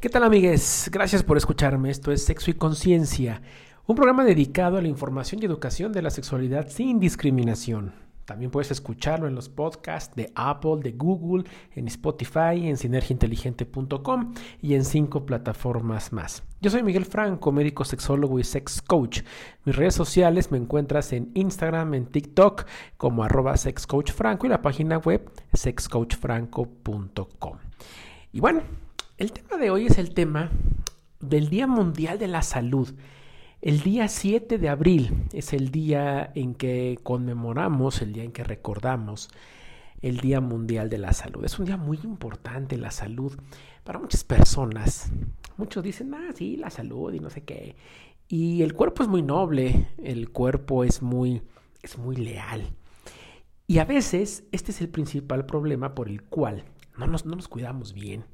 ¿Qué tal amigues? Gracias por escucharme. Esto es Sexo y Conciencia, un programa dedicado a la información y educación de la sexualidad sin discriminación. También puedes escucharlo en los podcasts de Apple, de Google, en Spotify, en sinergiainteligente.com y en cinco plataformas más. Yo soy Miguel Franco, médico sexólogo y sex coach. Mis redes sociales me encuentras en Instagram, en TikTok como arroba sexcoachfranco y la página web sexcoachfranco.com. Y bueno, el tema de hoy es el tema del Día Mundial de la Salud. El día 7 de abril es el día en que conmemoramos, el día en que recordamos el Día Mundial de la Salud. Es un día muy importante la salud para muchas personas. Muchos dicen, ah, sí, la salud y no sé qué. Y el cuerpo es muy noble, el cuerpo es muy, es muy leal. Y a veces este es el principal problema por el cual no nos, no nos cuidamos bien.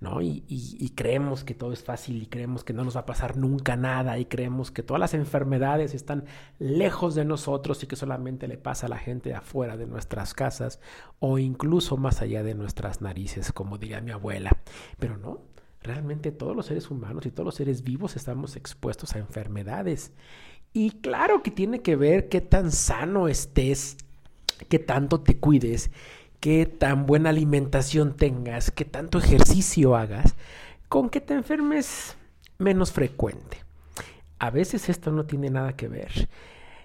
¿No? Y, creemos que todo es fácil y creemos que no nos va a pasar nunca nada y creemos que todas las enfermedades están lejos de nosotros y que solamente le pasa a la gente afuera de nuestras casas o incluso más allá de nuestras narices, como diría mi abuela. Pero no, realmente todos los seres humanos y todos los seres vivos estamos expuestos a enfermedades. Y claro que tiene que ver qué tan sano estés, qué tanto te cuides qué tan buena alimentación tengas, qué tanto ejercicio hagas, con que te enfermes menos frecuente. A veces esto no tiene nada que ver.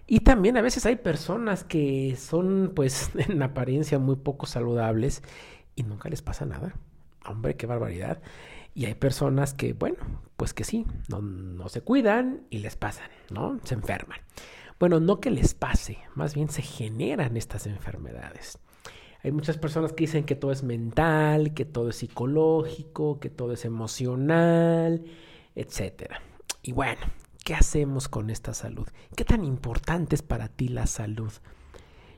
Y también a veces hay personas que son pues en apariencia muy poco saludables y nunca les pasa nada. Hombre, qué barbaridad. Y hay personas que, bueno, pues que sí, no, no se cuidan y les pasan, ¿no? Se enferman. Bueno, no que les pase, más bien se generan estas enfermedades. Hay muchas personas que dicen que todo es mental, que todo es psicológico, que todo es emocional, etc. Y bueno, ¿qué hacemos con esta salud? ¿Qué tan importante es para ti la salud?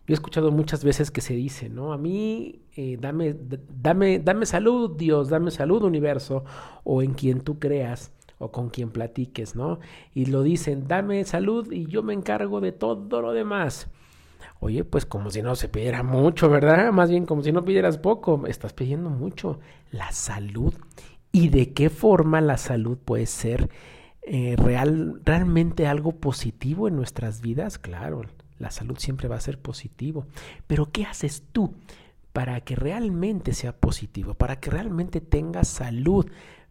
Yo he escuchado muchas veces que se dice, ¿no? A mí, eh, dame, dame, dame salud, Dios, dame salud, universo, o en quien tú creas, o con quien platiques, ¿no? Y lo dicen, dame salud y yo me encargo de todo lo demás. Oye, pues como si no se pidiera mucho, ¿verdad? Más bien como si no pidieras poco. Estás pidiendo mucho. La salud. ¿Y de qué forma la salud puede ser eh, real, realmente algo positivo en nuestras vidas? Claro, la salud siempre va a ser positivo. Pero ¿qué haces tú para que realmente sea positivo? Para que realmente tengas salud.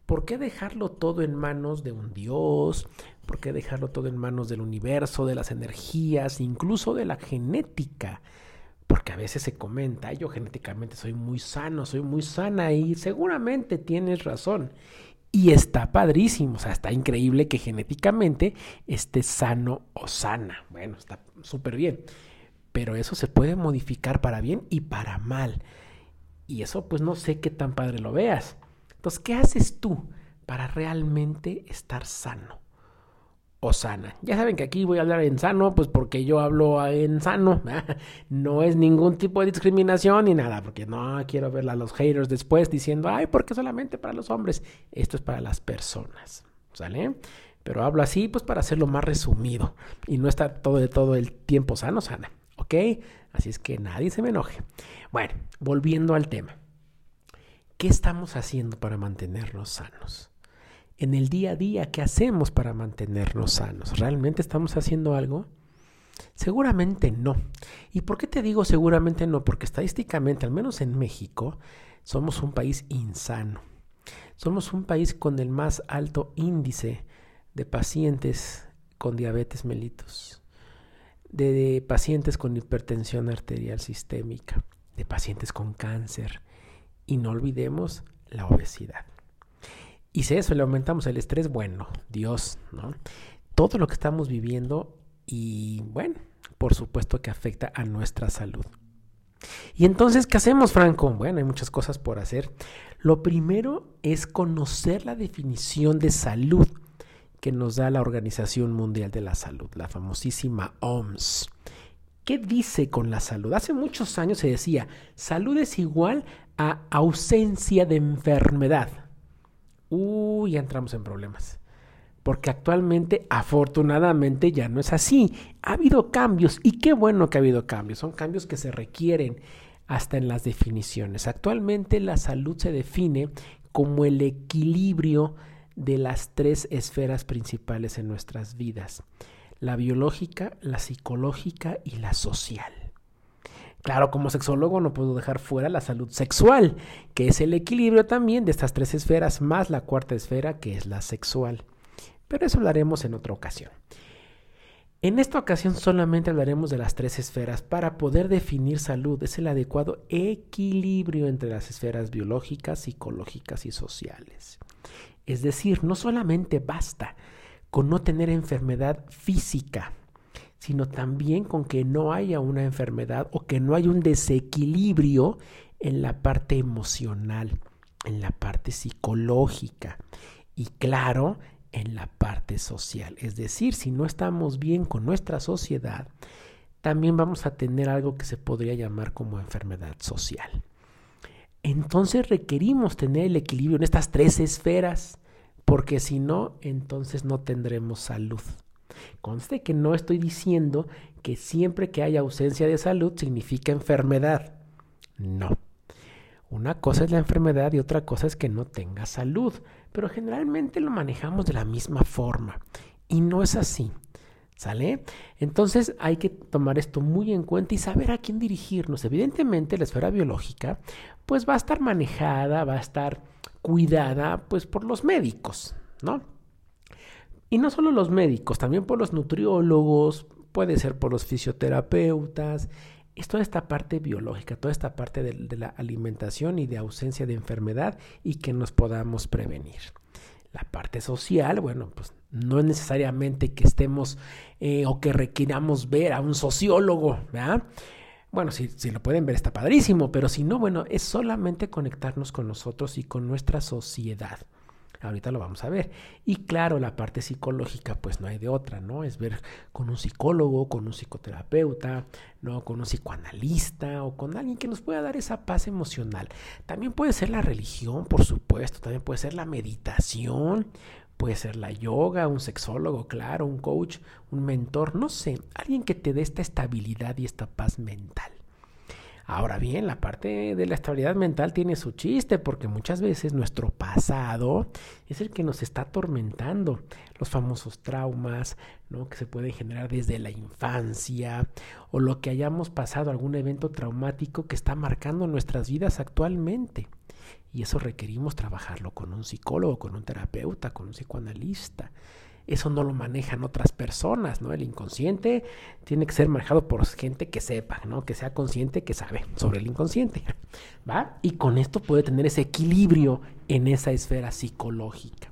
¿Por qué dejarlo todo en manos de un Dios, ¿Por qué dejarlo todo en manos del universo, de las energías, incluso de la genética? Porque a veces se comenta, yo genéticamente soy muy sano, soy muy sana y seguramente tienes razón. Y está padrísimo, o sea, está increíble que genéticamente esté sano o sana. Bueno, está súper bien. Pero eso se puede modificar para bien y para mal. Y eso pues no sé qué tan padre lo veas. Entonces, ¿qué haces tú para realmente estar sano? O sana. Ya saben que aquí voy a hablar en sano, pues porque yo hablo en sano. No es ningún tipo de discriminación ni nada, porque no quiero ver a los haters después diciendo, ay, porque solamente para los hombres. Esto es para las personas, ¿sale? Pero hablo así, pues para hacerlo más resumido y no estar todo el tiempo sano, sana, ¿ok? Así es que nadie se me enoje. Bueno, volviendo al tema. ¿Qué estamos haciendo para mantenernos sanos? En el día a día, ¿qué hacemos para mantenernos sanos? ¿Realmente estamos haciendo algo? Seguramente no. ¿Y por qué te digo seguramente no? Porque estadísticamente, al menos en México, somos un país insano. Somos un país con el más alto índice de pacientes con diabetes mellitus, de, pacientes con hipertensión arterial sistémica, de pacientes con cáncer y no olvidemos la obesidad. Y si eso le aumentamos el estrés, bueno, Dios, ¿no? Todo lo que estamos viviendo y bueno, por supuesto que afecta a nuestra salud. Y entonces, ¿qué hacemos, Franco? Bueno, hay muchas cosas por hacer. Lo primero es conocer la definición de salud que nos da la Organización Mundial de la Salud, la famosísima OMS. ¿Qué dice con la salud? Hace muchos años se decía, salud es igual a ausencia de enfermedad. Uy, ya entramos en problemas. Porque actualmente, afortunadamente, ya no es así. Ha habido cambios y qué bueno que ha habido cambios. Son cambios que se requieren hasta en las definiciones. Actualmente la salud se define como el equilibrio de las tres esferas principales en nuestras vidas la biológica, la psicológica y la social. Claro, como sexólogo no puedo dejar fuera la salud sexual, que es el equilibrio también de estas tres esferas, más la cuarta esfera, que es la sexual. Pero eso hablaremos en otra ocasión. En esta ocasión solamente hablaremos de las tres esferas para poder definir salud. Es el adecuado equilibrio entre las esferas biológicas, psicológicas y sociales. Es decir, no solamente basta con no tener enfermedad física, sino también con que no haya una enfermedad o que no haya un desequilibrio en la parte emocional, en la parte psicológica y claro, en la parte social. Es decir, si no estamos bien con nuestra sociedad, también vamos a tener algo que se podría llamar como enfermedad social. Entonces requerimos tener el equilibrio en estas tres esferas porque si no, entonces no tendremos salud. Conste que no estoy diciendo que siempre que haya ausencia de salud significa enfermedad. No. Una cosa es la enfermedad y otra cosa es que no tenga salud, pero generalmente lo manejamos de la misma forma y no es así. ¿Sale? Entonces hay que tomar esto muy en cuenta y saber a quién dirigirnos. Evidentemente la esfera biológica pues va a estar manejada, va a estar cuidada pues por los médicos, ¿no? Y no solo los médicos, también por los nutriólogos, puede ser por los fisioterapeutas, es toda esta parte biológica, toda esta parte de, la alimentación y de ausencia de enfermedad y que nos podamos prevenir. La parte social, bueno, pues no es necesariamente que estemos eh, o que requiramos ver a un sociólogo, ¿verdad? Bueno, si, si, lo pueden ver está padrísimo, pero si no, bueno, es solamente conectarnos con nosotros y con nuestra sociedad. Ahorita lo vamos a ver. Y claro, la parte psicológica, pues no hay de otra, ¿no? Es ver con un psicólogo, con un psicoterapeuta, ¿no? Con un psicoanalista o con alguien que nos pueda dar esa paz emocional. También puede ser la religión, por supuesto, también puede ser la meditación, Puede ser la yoga, un sexólogo, claro, un coach, un mentor, no sé, alguien que te dé esta estabilidad y esta paz mental. Ahora bien, la parte de la estabilidad mental tiene su chiste porque muchas veces nuestro pasado es el que nos está atormentando. Los famosos traumas, ¿no? que se pueden generar desde la infancia o lo que hayamos pasado, algún evento traumático que está marcando nuestras vidas actualmente. Y eso requerimos trabajarlo con un psicólogo, con un terapeuta, con un psicoanalista. Eso no lo manejan otras personas, ¿no? El inconsciente tiene que ser manejado por gente que sepa, ¿no? Que sea consciente, que sabe sobre el inconsciente, ¿va? Y con esto puede tener ese equilibrio en esa esfera psicológica.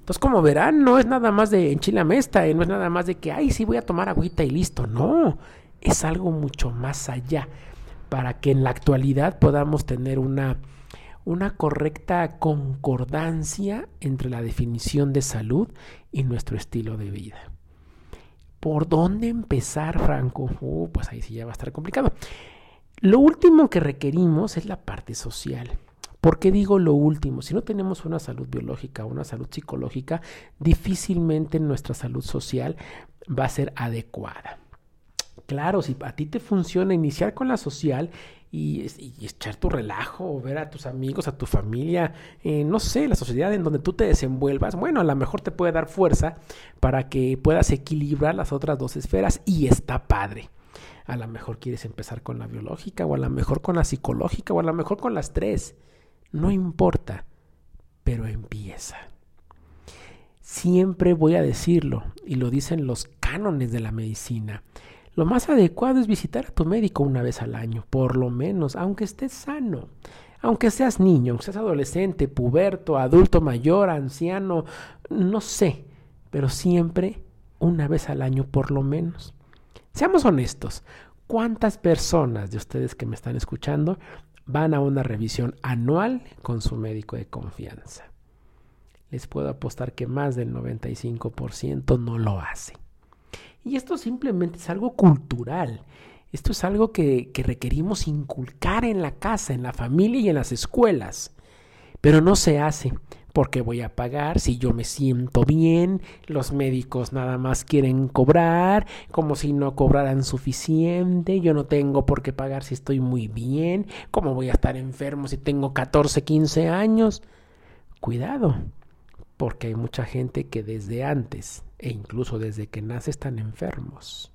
Entonces, como verán, no es nada más de enchilamesta, no es nada más de que, ay, sí voy a tomar agüita y listo. No, es algo mucho más allá para que en la actualidad podamos tener una una correcta concordancia entre la definición de salud y nuestro estilo de vida. ¿Por dónde empezar, Franco? Uh, pues ahí sí ya va a estar complicado. Lo último que requerimos es la parte social. ¿Por qué digo lo último? Si no tenemos una salud biológica una salud psicológica, difícilmente nuestra salud social va a ser adecuada. Claro, si a ti te funciona iniciar con la social y, echar tu relajo, ver a tus amigos, a tu familia, eh, no sé, la sociedad en donde tú te desenvuelvas, bueno, a lo mejor te puede dar fuerza para que puedas equilibrar las otras dos esferas y está padre. A lo mejor quieres empezar con la biológica o a lo mejor con la psicológica o a lo mejor con las tres. No importa, pero empieza. Siempre voy a decirlo, y lo dicen los cánones de la medicina. Lo más adecuado es visitar a tu médico una vez al año, por lo menos, aunque estés sano. Aunque seas niño, aunque seas adolescente, puberto, adulto mayor, anciano, no sé, pero siempre una vez al año por lo menos. Seamos honestos, ¿cuántas personas de ustedes que me están escuchando van a una revisión anual con su médico de confianza? Les puedo apostar que más del 95% no lo hace. Y esto simplemente es algo cultural. Esto es algo que, que requerimos inculcar en la casa, en la familia y en las escuelas. Pero no se hace porque voy a pagar si yo me siento bien, los médicos nada más quieren cobrar, como si no cobraran suficiente, yo no tengo por qué pagar si estoy muy bien, ¿cómo voy a estar enfermo si tengo 14, 15 años? Cuidado, porque hay mucha gente que desde antes e incluso desde que nace están enfermos.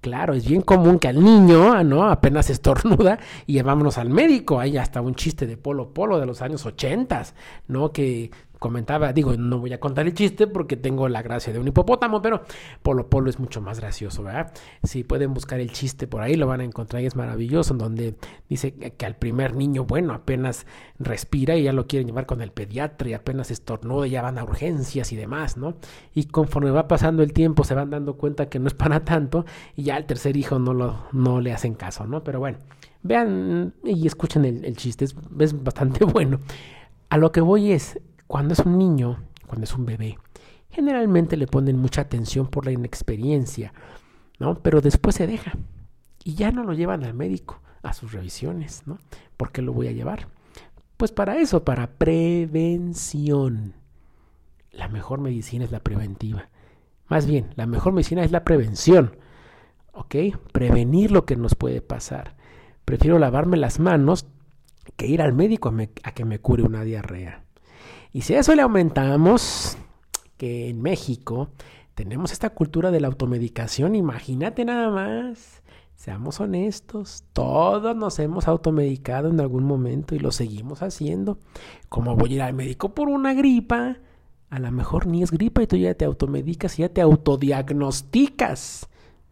Claro, es bien común que al niño, ah, ¿no? Apenas estornuda y llevámonos al médico. Hay hasta un chiste de Polo Polo de los años 80, ¿no? Que comentaba, digo, no voy a contar el chiste porque tengo la gracia de un hipopótamo, pero Polo Polo es mucho más gracioso, ¿verdad? Si pueden buscar el chiste por ahí, lo van a encontrar y es maravilloso, en donde dice que al primer niño, bueno, apenas respira y ya lo quieren llevar con el pediatra y apenas estornuda y ya van a urgencias y demás, ¿no? Y conforme va pasando el tiempo se van dando cuenta que no es para tanto y ya al tercer hijo no, lo, no le hacen caso, ¿no? Pero bueno, vean y escuchen el, chiste, es, es bastante bueno. A lo que voy es, cuando es un niño, cuando es un bebé, generalmente le ponen mucha atención por la inexperiencia, ¿no? Pero después se deja y ya no lo llevan al médico a sus revisiones, ¿no? ¿Por qué lo voy a llevar? Pues para eso, para prevención. La mejor medicina es la preventiva. Más bien, la mejor medicina es la prevención. ¿Ok? Prevenir lo que nos puede pasar. Prefiero lavarme las manos que ir al médico a, a que me cure una diarrea. Y si a eso le aumentamos que en México tenemos esta cultura de la automedicación, imagínate nada más. Seamos honestos, todos nos hemos automedicado en algún momento y lo seguimos haciendo. Como voy a ir al médico por una gripa, a lo mejor ni es gripa y tú ya te automedicas y ya te autodiagnosticas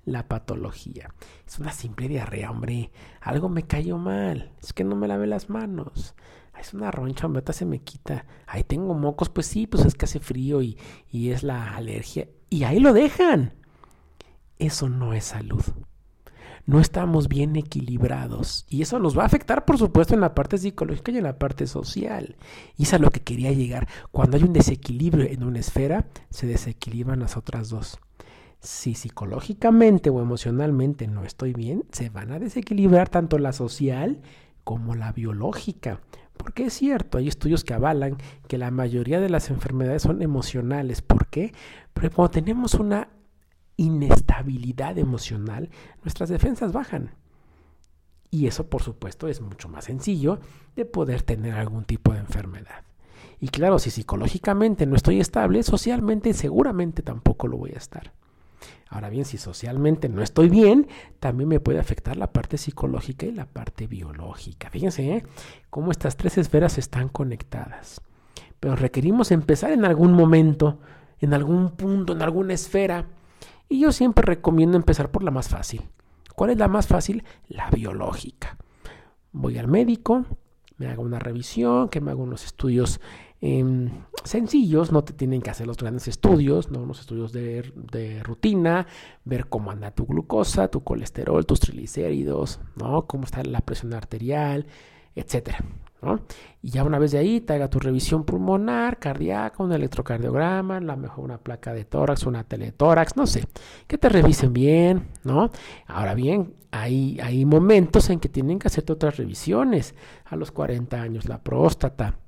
la patología. Es una simple diarrea, hombre. Algo me cayó mal. Es que no me lavé las manos es una roncha, hombre, se me quita. Ahí tengo mocos, pues sí, pues es que hace frío y, y es la alergia. Y ahí lo dejan. Eso no es salud. No estamos bien equilibrados. Y eso nos va a afectar, por supuesto, en la parte psicológica y en la parte social. Y es a lo que quería llegar. Cuando hay un desequilibrio en una esfera, se desequilibran las otras dos. Si psicológicamente o emocionalmente no estoy bien, se van a desequilibrar tanto la social como la biológica. Porque es cierto, hay estudios que avalan que la mayoría de las enfermedades son emocionales. ¿Por qué? Porque cuando tenemos una inestabilidad emocional, nuestras defensas bajan. Y eso, por supuesto, es mucho más sencillo de poder tener algún tipo de enfermedad. Y claro, si psicológicamente no estoy estable, socialmente seguramente tampoco lo voy a estar. Ahora bien, si socialmente no estoy bien, también me puede afectar la parte psicológica y la parte biológica. Fíjense ¿eh? cómo estas tres esferas están conectadas. Pero requerimos empezar en algún momento, en algún punto, en alguna esfera. Y yo siempre recomiendo empezar por la más fácil. ¿Cuál es la más fácil? La biológica. Voy al médico, me hago una revisión, que me haga unos estudios Em, sencillos, no te tienen que hacer los grandes estudios, ¿no? unos estudios de, rutina, ver cómo anda tu glucosa, tu colesterol, tus triglicéridos, ¿no? cómo está la presión arterial, etcétera. Y ya una vez de ahí te haga tu revisión pulmonar, cardíaca, un electrocardiograma, la mejor una placa de tórax, una teletórax, no sé, que te revisen bien, ¿no? Ahora bien, hay, hay momentos en que tienen que hacerte otras revisiones, a los 40 años la próstata,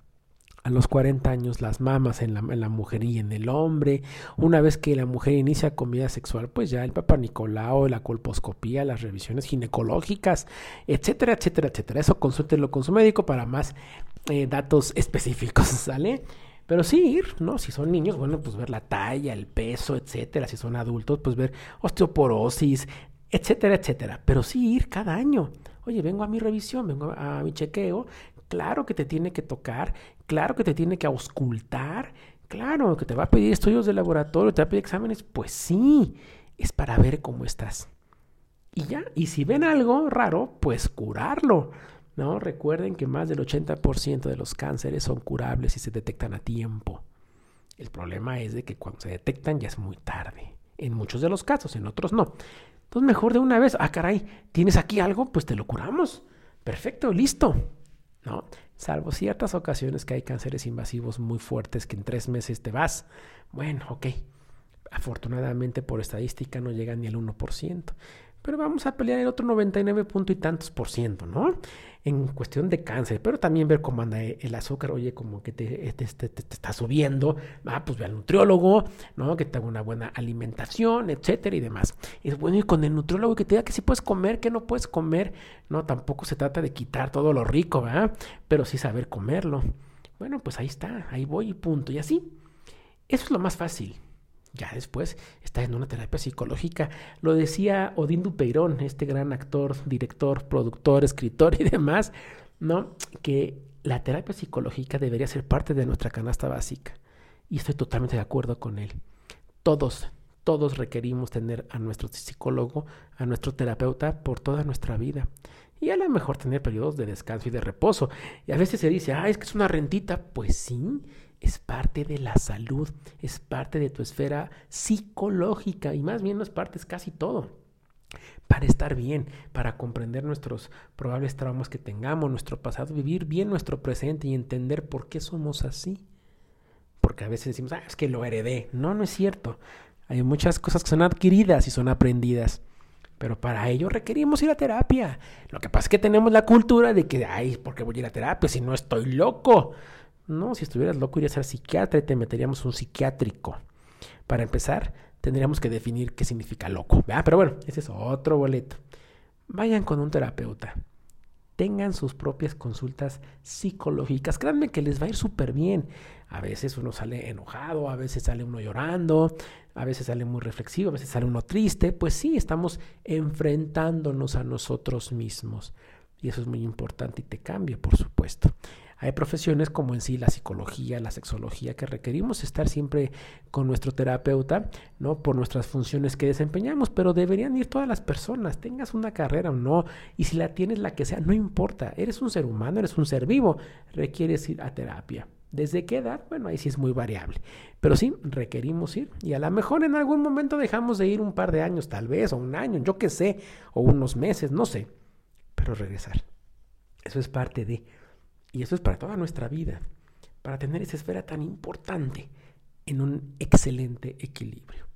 a los 40 años las mamas en la, mujer y en el hombre. Una vez que la mujer inicia con vida sexual, pues ya el papá Nicolau, la colposcopía, las revisiones ginecológicas, etcétera, etcétera, etcétera. Eso consúltelo con su médico para más eh, datos específicos, ¿sale? Pero sí ir, ¿no? Si son niños, bueno, pues ver la talla, el peso, etcétera. Si son adultos, pues ver osteoporosis, etcétera, etcétera. Pero sí ir cada año. Oye, vengo a mi revisión, vengo a mi chequeo, claro que te tiene que tocar, claro que te tiene que auscultar, claro que te va a pedir estudios de laboratorio, te va a pedir exámenes, pues sí, es para ver cómo estás. Y ya, y si ven algo raro, pues curarlo. ¿no? Recuerden que más del 80% de los cánceres son curables y se detectan a tiempo. El problema es de que cuando se detectan ya es muy tarde. En muchos de los casos, en otros no. Entonces mejor de una vez, ah caray, ¿tienes aquí algo? Pues te lo curamos. Perfecto, listo. ¿No? Salvo ciertas ocasiones que hay cánceres invasivos muy fuertes que en tres meses te vas. Bueno, ok. Afortunadamente por estadística no llega ni al 1%. Pero vamos a pelear el otro 99 punto y tantos por ciento, ¿no? En cuestión de cáncer, pero también ver cómo anda el azúcar, oye, como que te, te, está subiendo, ah, pues ve al nutriólogo, ¿no? Que tenga una buena alimentación, etcétera y demás. Es bueno ir con el nutriólogo que te diga que sí puedes comer, que no puedes comer, no, tampoco se trata de quitar todo lo rico, ¿verdad? Pero sí saber comerlo. Bueno, pues ahí está, ahí voy y punto. Y así, eso es lo más fácil. Ya después está en una terapia psicológica. Lo decía Odín Dupeirón, este gran actor, director, productor, escritor y demás, ¿no? Que la terapia psicológica debería ser parte de nuestra canasta básica. Y estoy totalmente de acuerdo con él. Todos, todos requerimos tener a nuestro psicólogo, a nuestro terapeuta por toda nuestra vida. Y a lo mejor tener periodos de descanso y de reposo. Y a veces se dice, ah, es que es una rentita. Pues sí, es parte de la salud, es parte de tu esfera psicológica y más bien no es parte, es casi todo. Para estar bien, para comprender nuestros probables traumas que tengamos, nuestro pasado, vivir bien nuestro presente y entender por qué somos así. Porque a veces decimos, ah, es que lo heredé. No, no es cierto. Hay muchas cosas que son adquiridas y son aprendidas. Pero para ello requerimos ir a terapia. Lo que pasa es que tenemos la cultura de que, ay, ¿por qué voy a ir a terapia si no estoy loco? No, si estuvieras loco irías al psiquiatra y te meteríamos un psiquiátrico. Para empezar, tendríamos que definir qué significa loco. Pero bueno, ese es otro boleto. Vayan con un terapeuta. Tengan sus propias consultas psicológicas. Créanme que les va a ir súper bien. A veces uno sale enojado, a veces sale uno llorando, a veces sale muy reflexivo, a veces sale uno triste. Pues sí, estamos enfrentándonos a nosotros mismos. Y eso es muy importante y te cambia, por supuesto. Hay profesiones como en sí la psicología, la sexología, que requerimos estar siempre con nuestro terapeuta, ¿no? Por nuestras funciones que desempeñamos, pero deberían ir todas las personas, tengas una carrera o no, y si la tienes la que sea, no importa, eres un ser humano, eres un ser vivo, requieres ir a terapia. ¿Desde qué edad? Bueno, ahí sí es muy variable. Pero sí, requerimos ir. Y a lo mejor en algún momento dejamos de ir un par de años, tal vez, o un año, yo qué sé, o unos meses, no sé. Pero regresar. Eso es parte de... Y eso es para toda nuestra vida, para tener esa esfera tan importante en un excelente equilibrio.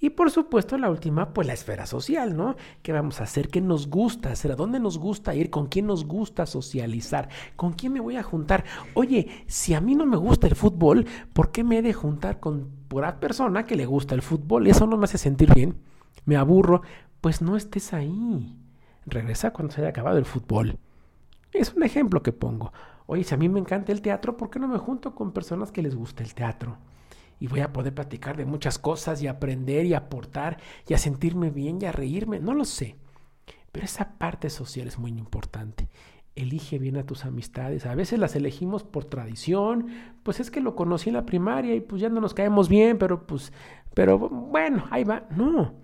Y por supuesto la última, pues la esfera social, ¿no? ¿Qué vamos a hacer? ¿Qué nos gusta hacer? ¿A dónde nos gusta ir? ¿Con quién nos gusta socializar? ¿Con quién me voy a juntar? Oye, si a mí no me gusta el fútbol, ¿por qué me he de juntar con pura persona que le gusta el fútbol? Eso no me hace sentir bien. Me aburro. Pues no estés ahí. Regresa cuando se haya acabado el fútbol. Es un ejemplo que pongo. Oye, si a mí me encanta el teatro, ¿por qué no me junto con personas que les gusta el teatro? Y voy a poder platicar de muchas cosas y aprender y aportar y a sentirme bien y a reírme. No lo sé. Pero esa parte social es muy importante. Elige bien a tus amistades. A veces las elegimos por tradición. Pues es que lo conocí en la primaria y pues ya no nos caemos bien, pero pues, pero bueno, ahí va. No.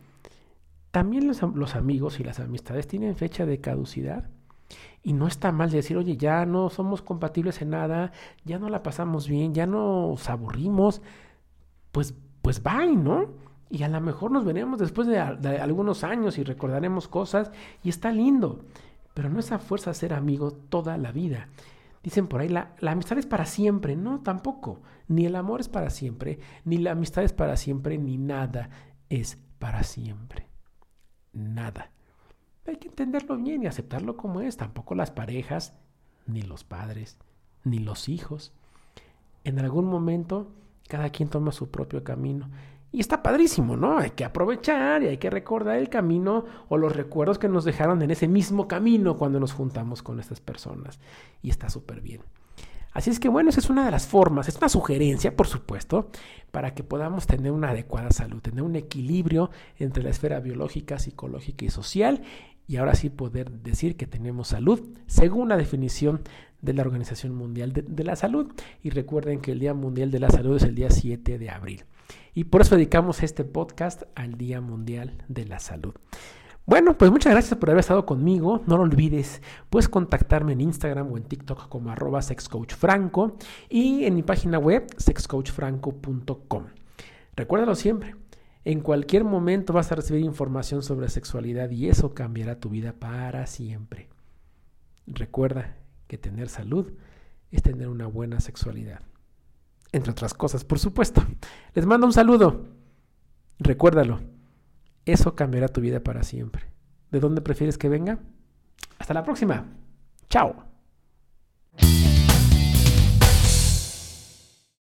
También los, los amigos y las amistades tienen fecha de caducidad. Y no está mal decir, oye, ya no somos compatibles en nada, ya no la pasamos bien, ya nos aburrimos, pues, pues bye, ¿no? Y a lo mejor nos veremos después de, algunos años y recordaremos cosas y está lindo. Pero no es a fuerza ser amigo toda la vida. Dicen por ahí, la, la, amistad es para siempre. No, tampoco. Ni el amor es para siempre, ni la amistad es para siempre, ni nada es para siempre. Nada. Hay que entenderlo bien y aceptarlo como es. Tampoco las parejas, ni los padres, ni los hijos. En algún momento cada quien toma su propio camino. Y está padrísimo, ¿no? Hay que aprovechar y hay que recordar el camino o los recuerdos que nos dejaron en ese mismo camino cuando nos juntamos con estas personas. Y está súper bien. Así es que bueno, esa es una de las formas, es una sugerencia, por supuesto, para que podamos tener una adecuada salud, tener un equilibrio entre la esfera biológica, psicológica y social y ahora sí poder decir que tenemos salud según la definición de la Organización Mundial de, la Salud. Y recuerden que el Día Mundial de la Salud es el día 7 de abril. Y por eso dedicamos este podcast al Día Mundial de la Salud. Bueno, pues muchas gracias por haber estado conmigo. No lo olvides, puedes contactarme en Instagram o en TikTok como arroba sexcoachfranco y en mi página web sexcoachfranco.com. Recuérdalo siempre, en cualquier momento vas a recibir información sobre sexualidad y eso cambiará tu vida para siempre. Recuerda que tener salud es tener una buena sexualidad. Entre otras cosas, por supuesto. Les mando un saludo. Recuérdalo. Eso cambiará tu vida para siempre. ¿De dónde prefieres que venga? Hasta la próxima. Chao.